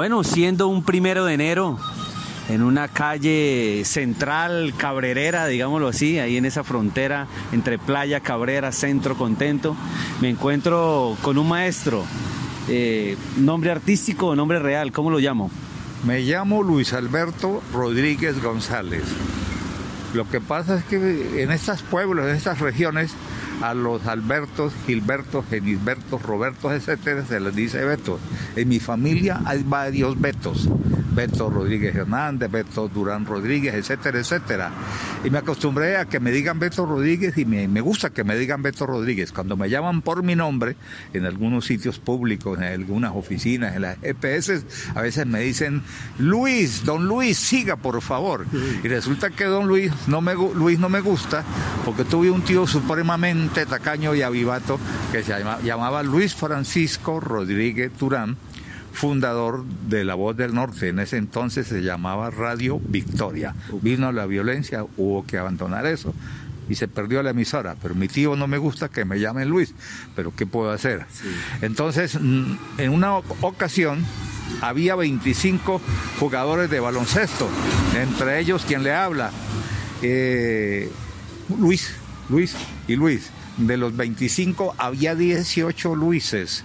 Bueno, siendo un primero de enero, en una calle central cabrerera, digámoslo así, ahí en esa frontera entre playa, cabrera, centro, contento, me encuentro con un maestro, eh, nombre artístico o nombre real, ¿cómo lo llamo? Me llamo Luis Alberto Rodríguez González. Lo que pasa es que en estos pueblos, en estas regiones, a los Albertos, Gilbertos, Genisbertos, Robertos, etcétera, se les dice Beto. En mi familia hay varios Betos. Beto Rodríguez Hernández, Beto Durán Rodríguez, etcétera, etcétera. Y me acostumbré a que me digan Beto Rodríguez y me, me, gusta que me digan Beto Rodríguez. Cuando me llaman por mi nombre, en algunos sitios públicos, en algunas oficinas, en las EPS, a veces me dicen, Luis, don Luis, siga por favor. Y resulta que don Luis no me, Luis no me gusta porque tuve un tío supremamente tacaño y avivato que se llamaba, llamaba Luis Francisco Rodríguez Durán fundador de La Voz del Norte. En ese entonces se llamaba Radio Victoria. Vino la violencia, hubo que abandonar eso y se perdió la emisora. Pero mi tío no me gusta que me llamen Luis, pero ¿qué puedo hacer? Sí. Entonces, en una ocasión había 25 jugadores de baloncesto, entre ellos quien le habla, eh, Luis, Luis y Luis. De los 25 había 18 Luises.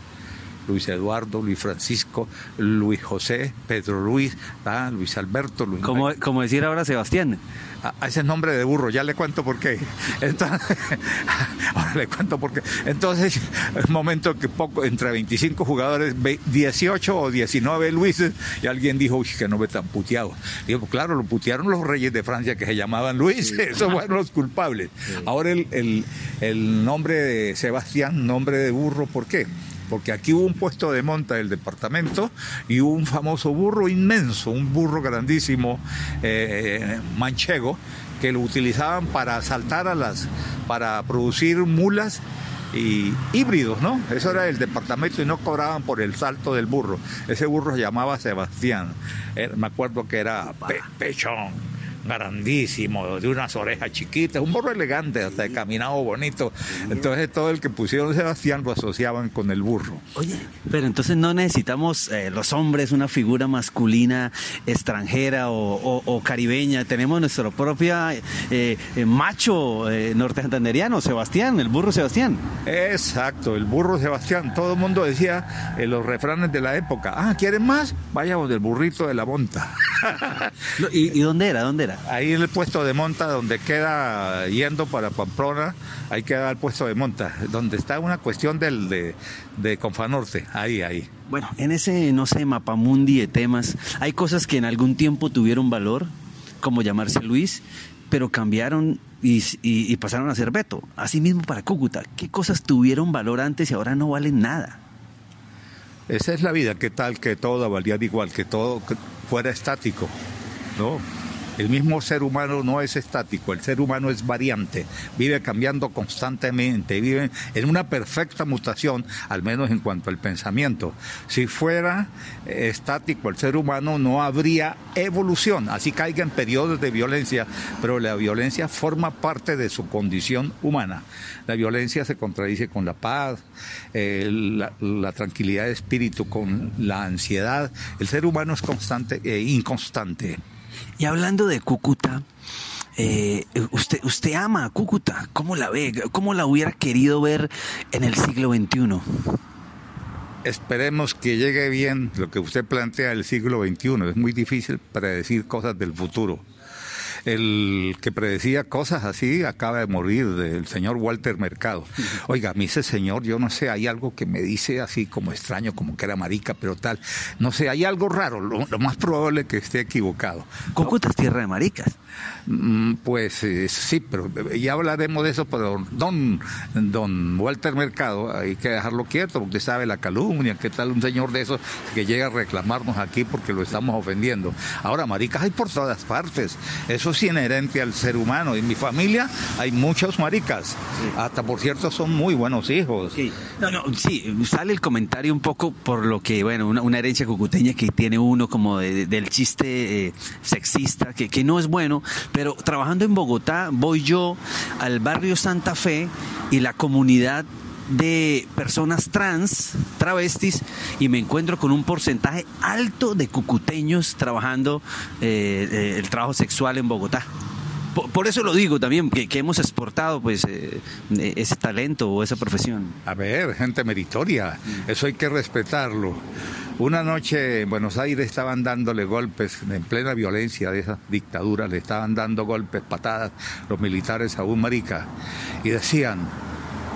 Luis Eduardo, Luis Francisco, Luis José, Pedro Luis, ¿ah? Luis Alberto, Luis. Como, como decir ahora Sebastián. A, a, ese nombre de burro, ya le cuento por qué. Entonces, ahora le cuento por qué. Entonces, es momento que poco, entre 25 jugadores, 18 o 19 Luises, y alguien dijo, uy, que no ve tan puteado. Digo, pues claro, lo putearon los reyes de Francia que se llamaban Luis, sí. esos fueron los culpables. Sí. Ahora el, el, el nombre de Sebastián, nombre de burro, ¿por qué? Porque aquí hubo un puesto de monta del departamento y hubo un famoso burro inmenso, un burro grandísimo eh, manchego, que lo utilizaban para saltar a las, para producir mulas y híbridos, ¿no? Eso era el departamento y no cobraban por el salto del burro. Ese burro se llamaba Sebastián. Eh, me acuerdo que era pe pechón grandísimo, de unas orejas chiquitas, un burro elegante, hasta caminado bonito. Entonces todo el que pusieron Sebastián lo asociaban con el burro. Oye, pero entonces no necesitamos eh, los hombres una figura masculina extranjera o, o, o caribeña, tenemos nuestro propio eh, macho eh, norteameriano, Sebastián, el burro Sebastián. Exacto, el burro Sebastián. Todo el mundo decía en los refranes de la época, ah, ¿quieren más? Vayamos del burrito de la monta. ¿Y, ¿Y dónde era? ¿Dónde era? Ahí en el puesto de monta donde queda yendo para Pamplona, ahí queda el puesto de monta, donde está una cuestión del, de, de Confanorte, ahí, ahí. Bueno, en ese, no sé, mapamundi de temas, hay cosas que en algún tiempo tuvieron valor, como llamarse Luis, pero cambiaron y, y, y pasaron a ser Beto. Asimismo para Cúcuta, ¿qué cosas tuvieron valor antes y ahora no valen nada? Esa es la vida, ¿qué tal que todo valía igual, que todo fuera estático? No, el mismo ser humano no es estático, el ser humano es variante, vive cambiando constantemente, vive en una perfecta mutación, al menos en cuanto al pensamiento. Si fuera estático el ser humano, no habría evolución, así caiga en periodos de violencia, pero la violencia forma parte de su condición humana. La violencia se contradice con la paz, eh, la, tranquilidad de espíritu, con la ansiedad. El ser humano es constante e eh, inconstante. Y hablando de Cúcuta, eh, usted, usted ama a Cúcuta. ¿Cómo la ve? ¿Cómo la hubiera querido ver en el siglo XXI? Esperemos que llegue bien lo que usted plantea del siglo XXI. Es muy difícil predecir cosas del futuro. El que predecía cosas así acaba de morir, el señor Walter Mercado. Oiga, a mí ese señor, yo no sé, hay algo que me dice así como extraño, como que era marica, pero tal. No sé, hay algo raro, lo, lo más probable es que esté equivocado. Cúcuta es tierra de maricas. Pues eh, sí, pero ya hablaremos de eso, pero don, don Walter Mercado, hay que dejarlo quieto, porque sabe la calumnia, qué tal un señor de esos que llega a reclamarnos aquí porque lo estamos ofendiendo. Ahora, maricas hay por todas partes, eso es inherente al ser humano. En mi familia hay muchos maricas, sí. hasta por cierto son muy buenos hijos. Sí. No, no, sí, sale el comentario un poco por lo que, bueno, una, una herencia cucuteña que tiene uno como de, de, del chiste eh, sexista, que, que no es bueno, pero trabajando en Bogotá voy yo al barrio Santa Fe y la comunidad de personas trans, travestis, y me encuentro con un porcentaje alto de cucuteños trabajando eh, eh, el trabajo sexual en Bogotá. Por, eso lo digo también, que, hemos exportado pues eh, ese talento o esa profesión. A ver, gente meritoria, eso hay que respetarlo. Una noche en Buenos Aires estaban dándole golpes, en plena violencia de esa dictadura, le estaban dando golpes, patadas los militares a un marica y decían,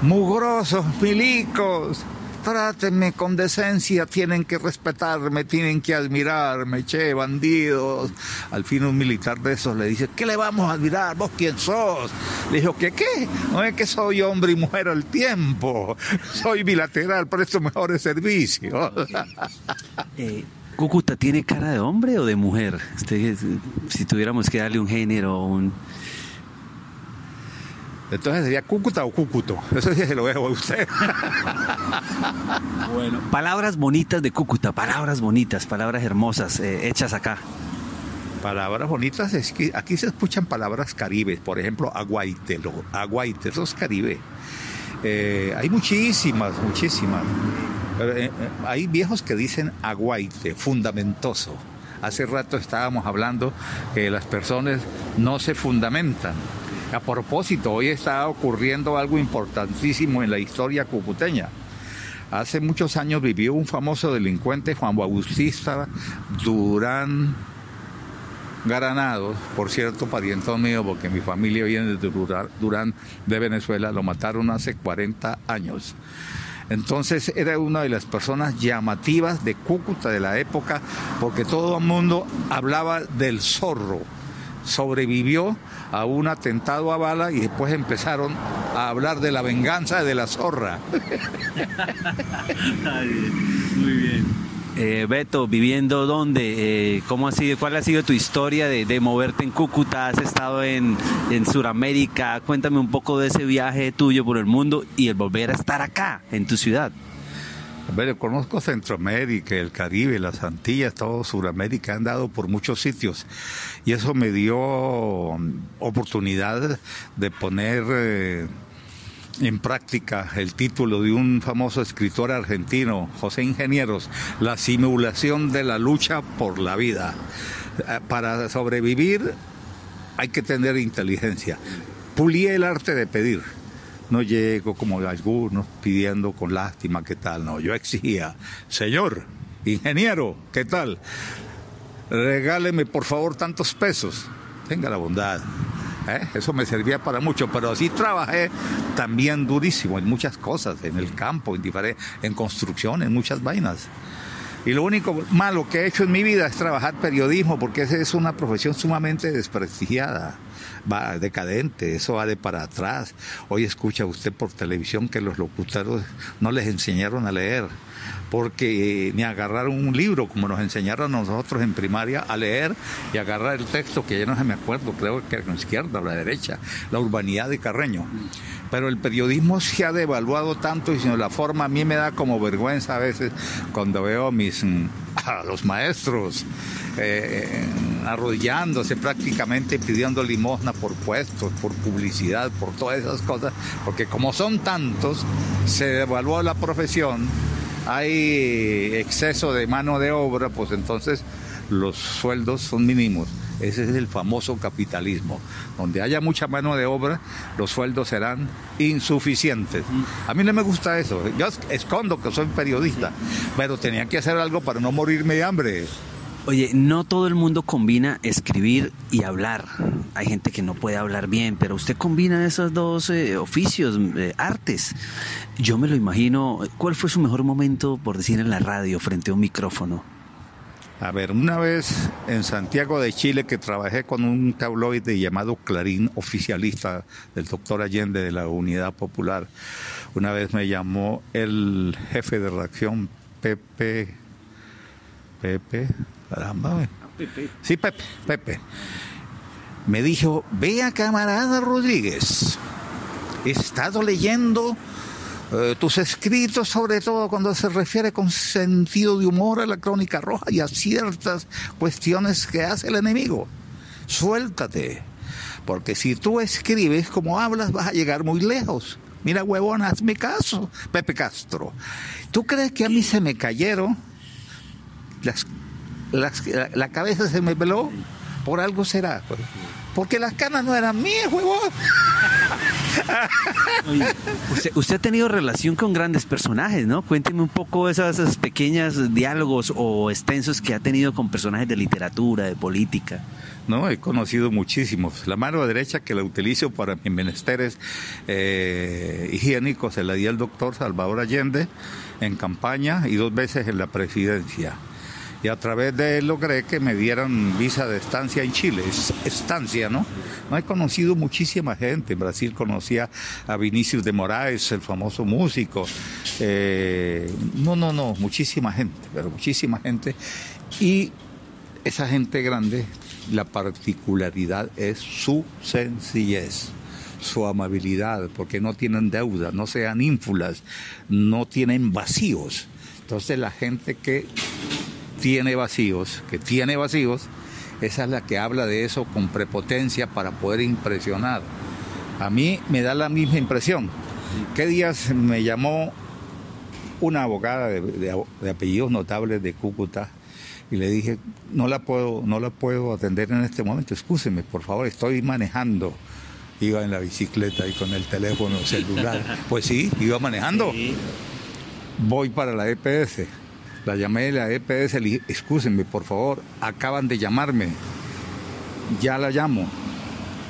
mugrosos milicos, trátenme con decencia, tienen que respetarme, tienen que admirarme, che, bandidos. Al fin un militar de esos le dice, ¿qué le vamos a admirar? ¿Vos quién sos? Le dijo, ¿qué qué? No es que soy hombre y mujer al tiempo, soy bilateral, presto mejores servicios. Eh, ¿Cúcuta tiene cara de hombre o de mujer? si tuviéramos que darle un género, un... Entonces sería Cúcuta o Cúcuto. Eso sí se lo dejo a usted. bueno. Palabras bonitas de Cúcuta, palabras bonitas, palabras hermosas, eh, hechas acá. Palabras bonitas, es que aquí se escuchan palabras caribes, por ejemplo, aguaite, aguaite, eso es caribe. Eh, hay muchísimas, muchísimas. Eh, hay viejos que dicen aguaite, fundamentoso. Hace rato estábamos hablando que las personas no se fundamentan a propósito, hoy está ocurriendo algo importantísimo en la historia cucuteña. Hace muchos años vivió un famoso delincuente, Juan Bautista Durán Garanado, por cierto, parientón mío, porque mi familia viene de Durán, de Venezuela, lo mataron hace 40 años. Entonces era una de las personas llamativas de Cúcuta de la época, porque todo el mundo hablaba del zorro sobrevivió a un atentado a bala y después empezaron a hablar de la venganza de la zorra. Muy bien. Eh, Beto, viviendo dónde, eh, cómo ha sido, cuál ha sido tu historia de, moverte en Cúcuta, has estado en, en Sudamérica, cuéntame un poco de ese viaje tuyo por el mundo y el volver a estar acá, en tu ciudad. Conozco Centroamérica, el Caribe, las Antillas, todo Sudamérica, he andado por muchos sitios y eso me dio mm, oportunidad de poner eh, en práctica el título de un famoso escritor argentino, José Ingenieros, La simulación de la lucha por la vida. Eh, para sobrevivir hay que tener inteligencia. Pulí el arte de pedir no llego como algunos pidiendo con lástima qué tal, no, yo exigía, señor, ingeniero, ¿qué tal? Regáleme por favor tantos pesos, tenga la bondad. ¿eh? Eso me servía para mucho, pero así trabajé también durísimo en muchas cosas, en el campo, en, en construcción, en muchas vainas. Y lo único malo que he hecho en mi vida es trabajar periodismo, porque esa es una profesión sumamente desprestigiada va decadente, eso va de para atrás. Hoy escucha usted por televisión que los locutores no les enseñaron a leer, porque ni agarraron un libro como nos enseñaron nosotros en primaria a leer y agarrar el texto que ya no se me acuerdo, creo que era la izquierda o la derecha, la urbanidad de Carreño. Pero el periodismo se ha devaluado tanto y sino la forma a mí me da como vergüenza a veces cuando veo a mis a los maestros eh, arrodillándose prácticamente pidiendo limosna por puestos, por publicidad, por todas esas cosas, porque como son tantos, se devaluó la profesión, hay exceso de mano de obra, pues entonces los sueldos son mínimos. Ese es el famoso capitalismo. Donde haya mucha mano de obra, los sueldos serán insuficientes. A mí no me gusta eso. Yo escondo que soy periodista, pero tenía que hacer algo para no morirme de hambre. Oye, no todo el mundo combina escribir y hablar. Hay gente que no puede hablar bien, pero usted combina esos dos eh, oficios, eh, artes. Yo me lo imagino. ¿Cuál fue su mejor momento, por decir, en la radio, frente a un micrófono? A ver, una vez en Santiago de Chile que trabajé con un tabloide llamado Clarín, oficialista del doctor Allende de la Unidad Popular, una vez me llamó el jefe de reacción Pepe, Pepe, caramba, sí, Pepe, Pepe, me dijo, vea camarada Rodríguez, he estado leyendo eh, tus escritos, sobre todo cuando se refiere con sentido de humor a la crónica roja y a ciertas cuestiones que hace el enemigo. Suéltate, porque si tú escribes como hablas vas a llegar muy lejos. Mira, huevón, hazme caso, Pepe Castro. ¿Tú crees que a mí se me cayeron? Las, las- la, la cabeza se me peló. Por algo será. pues. Porque las canas no eran mías, huevón. Usted ha tenido relación con grandes personajes, ¿no? Cuénteme un poco esas, esas pequeñas diálogos o extensos que ha tenido con personajes de literatura, de política. No, he conocido muchísimos. La mano derecha que la utilizo para mis menesteres eh, higiénicos se la di al doctor Salvador Allende en campaña y dos veces en la presidencia. Y a través de él logré que me dieran visa de estancia en Chile. Es- estancia, ¿no? No he conocido muchísima gente. En Brasil conocía a Vinicius de Moraes, el famoso músico. Eh, no, no, no, muchísima gente, pero muchísima gente. Y esa gente grande, la particularidad es su sencillez, su amabilidad, porque no tienen deuda, no sean ínfulas, no tienen vacíos. Entonces la gente que tiene vacíos, que tiene vacíos, esa es la que habla de eso con prepotencia para poder impresionar. A mí me da la misma impresión. ¿Qué días me llamó una abogada de, de- de apellidos notables de Cúcuta y le dije, no la puedo, no la puedo atender en este momento, excúseme, por favor, estoy manejando. Iba en la bicicleta y con el teléfono celular. Pues sí, iba manejando. Voy para la EPS. La llamé de la EPS, le dije, excúsenme, por favor, acaban de llamarme. Ya la llamo.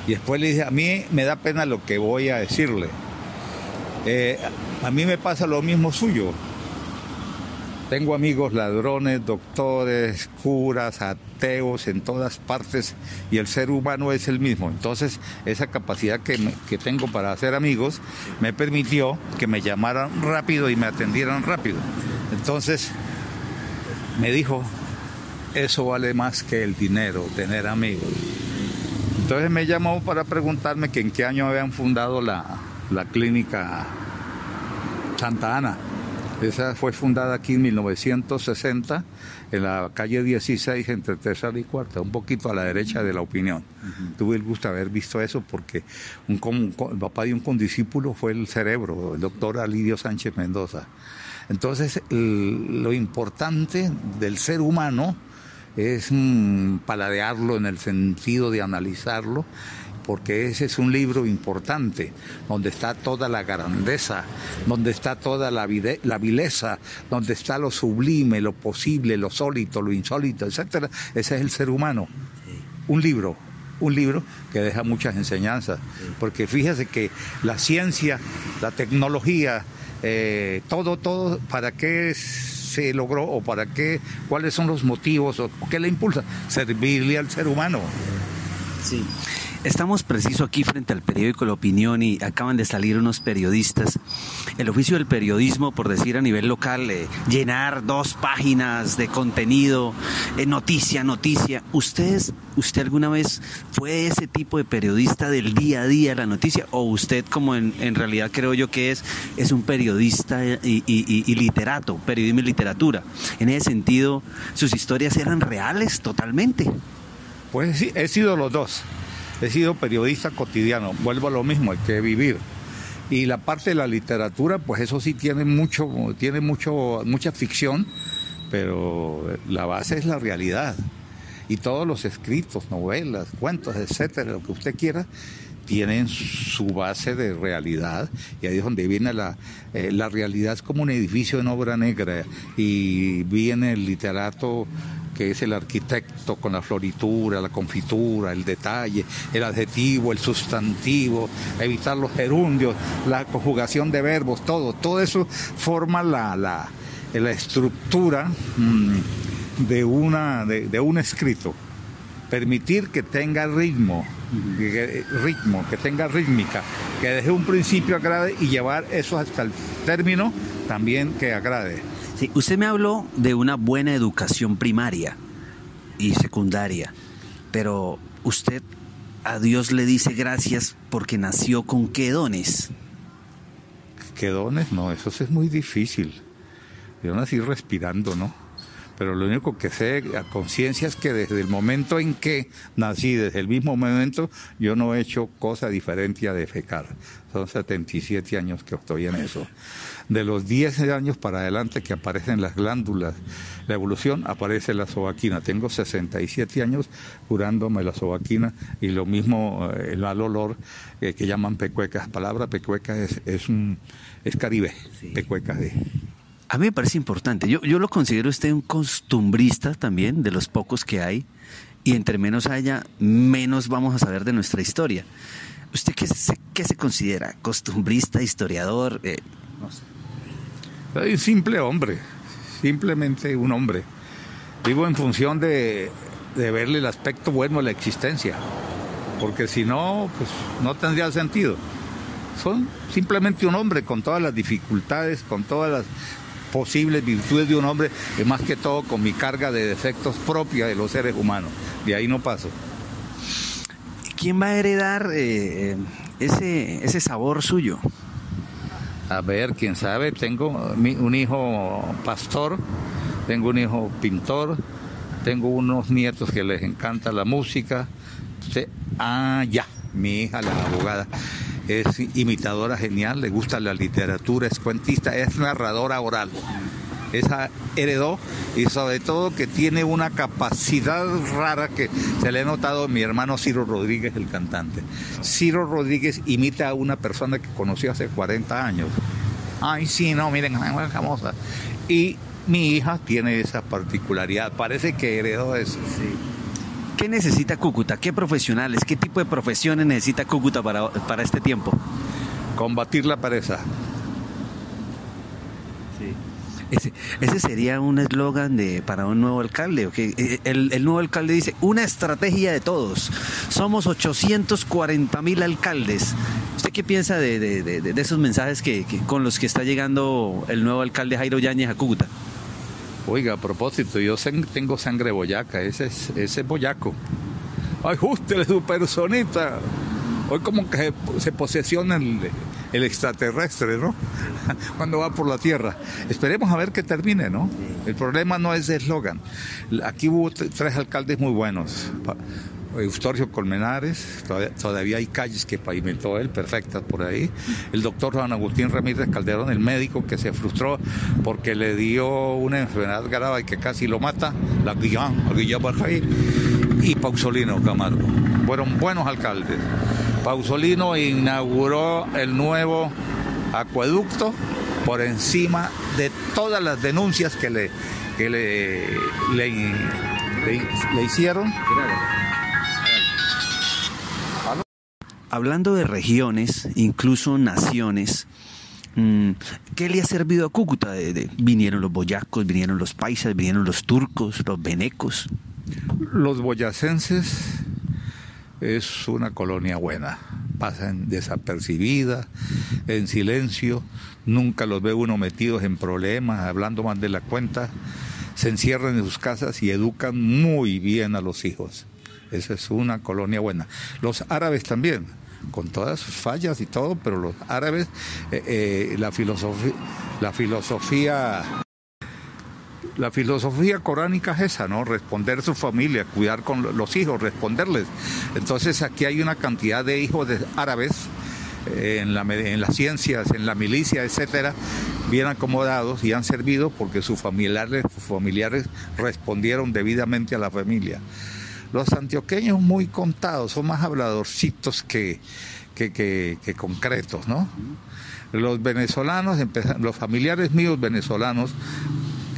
Y después le dije, a mí me da pena lo que voy a decirle. Eh, a mí me pasa lo mismo suyo. Tengo amigos ladrones, doctores, curas, ateos en todas partes y el ser humano es el mismo. Entonces, esa capacidad que, que tengo para hacer amigos me permitió que me llamaran rápido y me atendieran rápido. Entonces, me dijo, eso vale más que el dinero, tener amigos. Entonces me llamó para preguntarme que en qué año habían fundado la, la clínica Santa Ana. Esa fue fundada aquí en 1960, en la calle 16, entre tercera y cuarta, un poquito a la derecha de la opinión. Tuve el gusto de haber visto eso porque un, el papá de un condiscípulo fue el cerebro, el doctor Alidio Sánchez Mendoza. Entonces, el- lo importante del ser humano es mm, paladearlo en el sentido de analizarlo, porque ese es un libro importante, donde está toda la grandeza, donde está toda la, vide- la vileza, donde está lo sublime, lo posible, lo sólito, lo insólito, etcétera. Ese es el ser humano. Un libro, un libro que deja muchas enseñanzas, porque fíjese que la ciencia, la tecnología, eh, todo, todo, ¿para qué se logró o para qué, cuáles son los motivos o qué le impulsa? Servirle al ser humano. Sí. Estamos preciso aquí frente al periódico La Opinión y acaban de salir unos periodistas. El oficio del periodismo, por decir a nivel local, eh, llenar dos páginas de contenido, eh, noticia, noticia. ¿Usted, ¿Usted alguna vez fue ese tipo de periodista del día a día la noticia? ¿O usted, como en, en realidad creo yo que es, es un periodista y, y- y- y literato, periodismo y literatura? En ese sentido, ¿sus historias eran reales totalmente? Pues sí, he sido los dos. He sido periodista cotidiano. Vuelvo a lo mismo, hay que vivir. Y la parte de la literatura, pues eso sí tiene mucho, tiene mucho, mucha ficción, pero la base es la realidad. Y todos los escritos, novelas, cuentos, etcétera, lo que usted quiera, tienen su base de realidad. Y ahí es donde viene la, eh, la realidad, es como un edificio en obra negra. Y viene el literato que es el arquitecto con la floritura, la confitura, el detalle, el adjetivo, el sustantivo, evitar los gerundios, la conjugación de verbos, todo, todo eso forma la, la, estructura mm, de, una, de, de un escrito. Permitir que tenga ritmo, que, ritmo, que tenga rítmica, que desde un principio agrade y llevar eso hasta el término también que agrade. Sí, usted me habló de una buena educación primaria y secundaria, pero usted a Dios le dice gracias porque nació con qué dones. ¿Qué dones? No, eso es muy difícil. Yo nací respirando, ¿no? Pero lo único que sé a conciencia es que desde el momento en que nací, desde el mismo momento, yo no he hecho cosa diferente a defecar. Son 77 años que estoy en eso. De los 10 años para adelante que aparecen las glándulas, la evolución aparece la sobaquina. Tengo 67 años curándome la sobaquina y lo mismo eh, el mal olor eh, que llaman pecuecas. La palabra pecueca es, es, un, es caribe, pecueca de... A mí me parece importante. Yo, yo lo considero usted un costumbrista también, de los pocos que hay, y entre menos haya, menos vamos a saber de nuestra historia. ¿Usted qué se, qué se considera? ¿Costumbrista, historiador? Eh, no sé. Soy un simple hombre, simplemente un hombre. Vivo en función de, de verle el aspecto bueno a la existencia, porque si no, pues no tendría sentido. Soy simplemente un hombre con todas las dificultades, con todas las posibles virtudes de un hombre, y más que todo con mi carga de defectos propia de los seres humanos. De ahí no paso. ¿Quién va a heredar eh, ese, ese sabor suyo? A ver, quién sabe, tengo un hijo pastor, tengo un hijo pintor, tengo unos nietos que les encanta la música. Ah, ya, mi hija, la abogada, es imitadora genial, le gusta la literatura, es cuentista, es narradora oral. Esa heredó y sobre todo que tiene una capacidad rara que se le ha notado a mi hermano Ciro Rodríguez, el cantante. Ciro Rodríguez imita a una persona que conoció hace 40 años. Ay, sí, no, miren, es famosa. Y mi hija tiene esa particularidad, parece que heredó eso. Sí. ¿Qué necesita Cúcuta? ¿Qué profesionales, qué tipo de profesiones necesita Cúcuta para, para este tiempo? Combatir la pereza. Ese, ese, sería un eslogan de para un nuevo alcalde. ¿okay? El, el, nuevo alcalde dice, una estrategia de todos. Somos 840 mil alcaldes. ¿Usted qué piensa de, de, de, de esos mensajes que, que, con los que está llegando el nuevo alcalde Jairo Yáñez a Cúcuta? Oiga, a propósito, yo tengo sangre boyaca, ese es, ese es boyaco. Ajústele su personita. Hoy como que se, se posesiona el, el extraterrestre, ¿no? Cuando va por la Tierra. Esperemos a ver que termine, ¿no? El problema no es de eslogan. Aquí hubo tres alcaldes muy buenos. Eustorgio Colmenares, todavía, hay calles que pavimentó él, perfectas por ahí. El doctor Juan Agustín Ramírez Calderón, el médico que se frustró porque le dio una enfermedad grave que casi lo mata, la Guillán, la Guillán y Pausolino Camargo. Fueron buenos alcaldes. Pausolino inauguró el nuevo acueducto por encima de todas las denuncias que le, que le, le, le, le hicieron. Hablando de regiones, incluso naciones, ¿qué le ha servido a Cúcuta? Vinieron los boyacos, vinieron los paisas, vinieron los turcos, los venecos. Los boyacenses es una colonia buena, pasan desapercibida, en silencio, nunca los ve uno metidos en problemas, hablando más de la cuenta, se encierran en sus casas y educan muy bien a los hijos. Esa es una colonia buena. Los árabes también, con todas sus fallas y todo, pero los árabes, eh, eh, la filosofía, la filosofía la filosofía coránica es esa, ¿no? Responder a su familia, cuidar con los hijos, responderles. Entonces aquí hay una cantidad de hijos árabes eh, en, la, en, las ciencias, en la milicia, etcétera, bien acomodados y han servido porque sus familiares, sus familiares respondieron debidamente a la familia. Los antioqueños muy contados, son más habladorcitos que, que, que, concretos, ¿no? Los venezolanos, los familiares míos venezolanos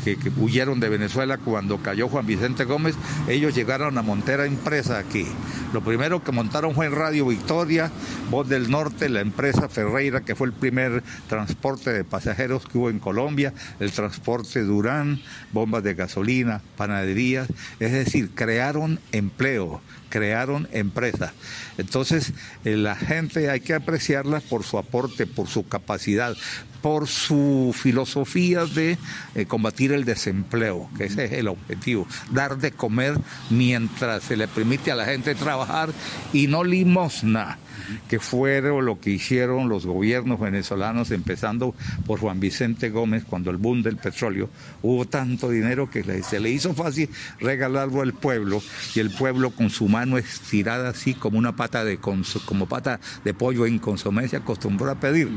que, huyeron de Venezuela cuando cayó Juan Vicente Gómez, ellos llegaron a Montera Empresa aquí. Lo primero que montaron fue en Radio Victoria, Voz del Norte, la empresa Ferreira, que fue el primer transporte de pasajeros que hubo en Colombia, el transporte Durán, bombas de gasolina, panaderías, es decir, crearon empleo, crearon empresas. Entonces, eh, la gente hay que apreciarla por su aporte, por su capacidad, por su filosofía de eh, combatir el desempleo, que ese es el objetivo, dar de comer mientras se le permite a la gente trabajar y no limosna que fueron lo que hicieron los gobiernos venezolanos, empezando por Juan Vicente Gómez, cuando el boom del petróleo, hubo tanto dinero que se le hizo fácil regalarlo al pueblo y el pueblo con su mano estirada así como una pata de como pata de pollo en consomé se acostumbró a pedir.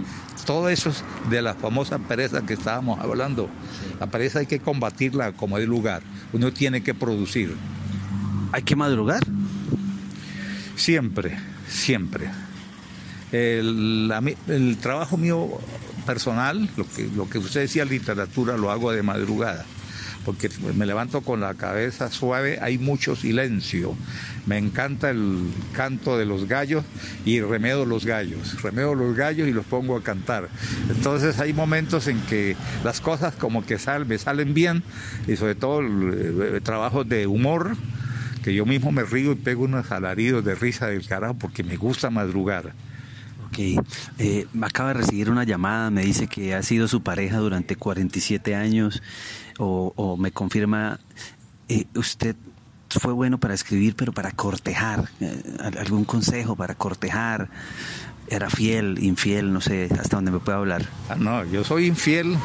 Todo eso es de la famosa pereza que estábamos hablando. La pereza hay que combatirla como de lugar. Uno tiene que producir. ¿Hay que madrugar? Siempre, siempre. El, el, trabajo mío personal, lo que, lo que usted decía literatura, lo hago de madrugada porque me levanto con la cabeza suave, hay mucho silencio. Me encanta el canto de los gallos y remedo los gallos. Remedo los gallos y los pongo a cantar. Entonces hay momentos en que las cosas como que me salen bien y sobre todo el, trabajo de humor que yo mismo me río y pego unos alaridos de risa del carajo porque me gusta madrugar. Ok, eh, acaba de recibir una llamada, me dice que ha sido su pareja durante 47 años o, me confirma, eh, usted fue bueno para escribir, pero para cortejar, eh, algún consejo para cortejar, era fiel, infiel, no sé hasta dónde me puede hablar. Ah, no, yo soy infiel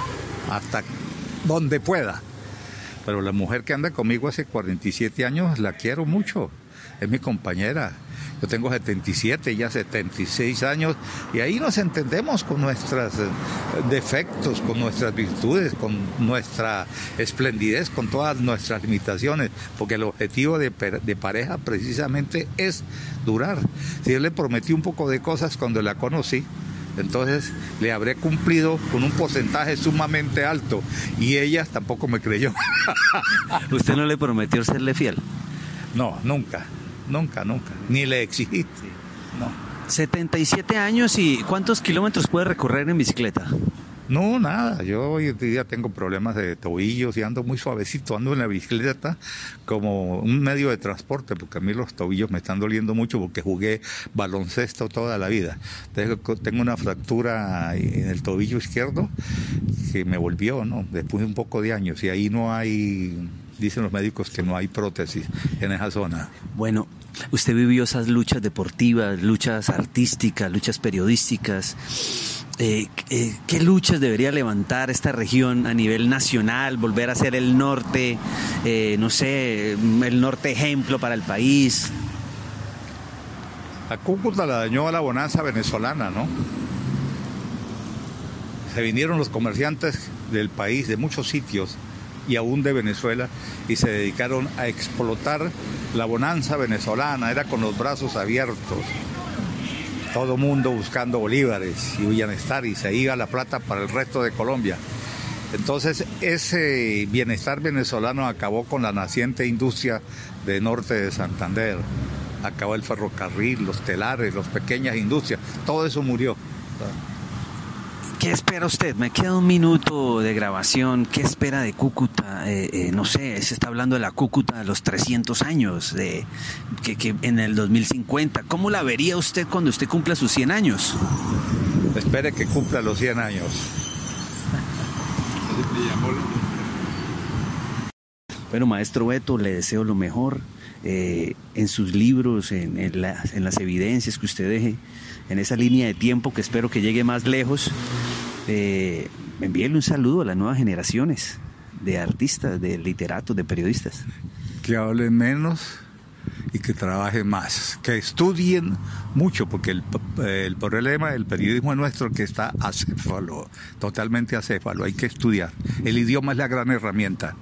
hasta donde pueda, pero la mujer que anda conmigo hace 47 años la quiero mucho, es mi compañera yo tengo 77, ya 76 años, y ahí nos entendemos con nuestros eh, defectos, con nuestras virtudes, con nuestra esplendidez, con todas nuestras limitaciones, porque el objetivo de, pareja precisamente es durar. Si yo le prometí un poco de cosas cuando la conocí, entonces le habré cumplido con un porcentaje sumamente alto y ella tampoco me creyó. ¿Usted no le prometió serle fiel? No, nunca nunca, nunca. Ni le exigí. No. 77 años y ¿cuántos kilómetros puede recorrer en bicicleta? No, nada. Yo hoy día tengo problemas de tobillos y ando muy suavecito. Ando en la bicicleta como un medio de transporte, porque a mí los tobillos me están doliendo mucho porque jugué baloncesto toda la vida. Tengo una fractura en el tobillo izquierdo que me volvió, ¿no? Después de un poco de años. Y ahí no hay dicen los médicos que no hay prótesis en esa zona. Bueno, usted vivió esas luchas deportivas, luchas artísticas, luchas periodísticas. Eh, eh, ¿Qué luchas debería levantar esta región a nivel nacional? Volver a ser el norte, eh, no sé, el norte ejemplo para el país. A Cúcuta la dañó a la bonanza venezolana, ¿no? Se vinieron los comerciantes del país, de muchos sitios, y aún de Venezuela y se dedicaron a explotar la bonanza venezolana, era con los brazos abiertos. Todo mundo buscando bolívares y bienestar y se iba la plata para el resto de Colombia. Entonces ese bienestar venezolano acabó con la naciente industria de norte de Santander. Acabó el ferrocarril, los telares, las pequeñas industrias, todo eso murió. ¿Qué espera usted? Me queda un minuto de grabación. ¿Qué espera de Cúcuta? Eh, eh, no sé, se está hablando de la Cúcuta de los 300 años, de, que, en el 2050. ¿Cómo la vería usted cuando usted cumpla sus 100 años? Espere que cumpla los 100 años. Bueno, maestro Beto, le deseo lo mejor eh, en sus libros, en, en las evidencias que usted deje en esa línea de tiempo que espero que llegue más lejos. Eh, envíenle un saludo a las nuevas generaciones de artistas, de literatos, de periodistas. Que hablen menos y que trabajen más, que estudien mucho, porque el, el problema del periodismo nuestro que está acéfalo, totalmente acéfalo, hay que estudiar. El idioma es la gran herramienta.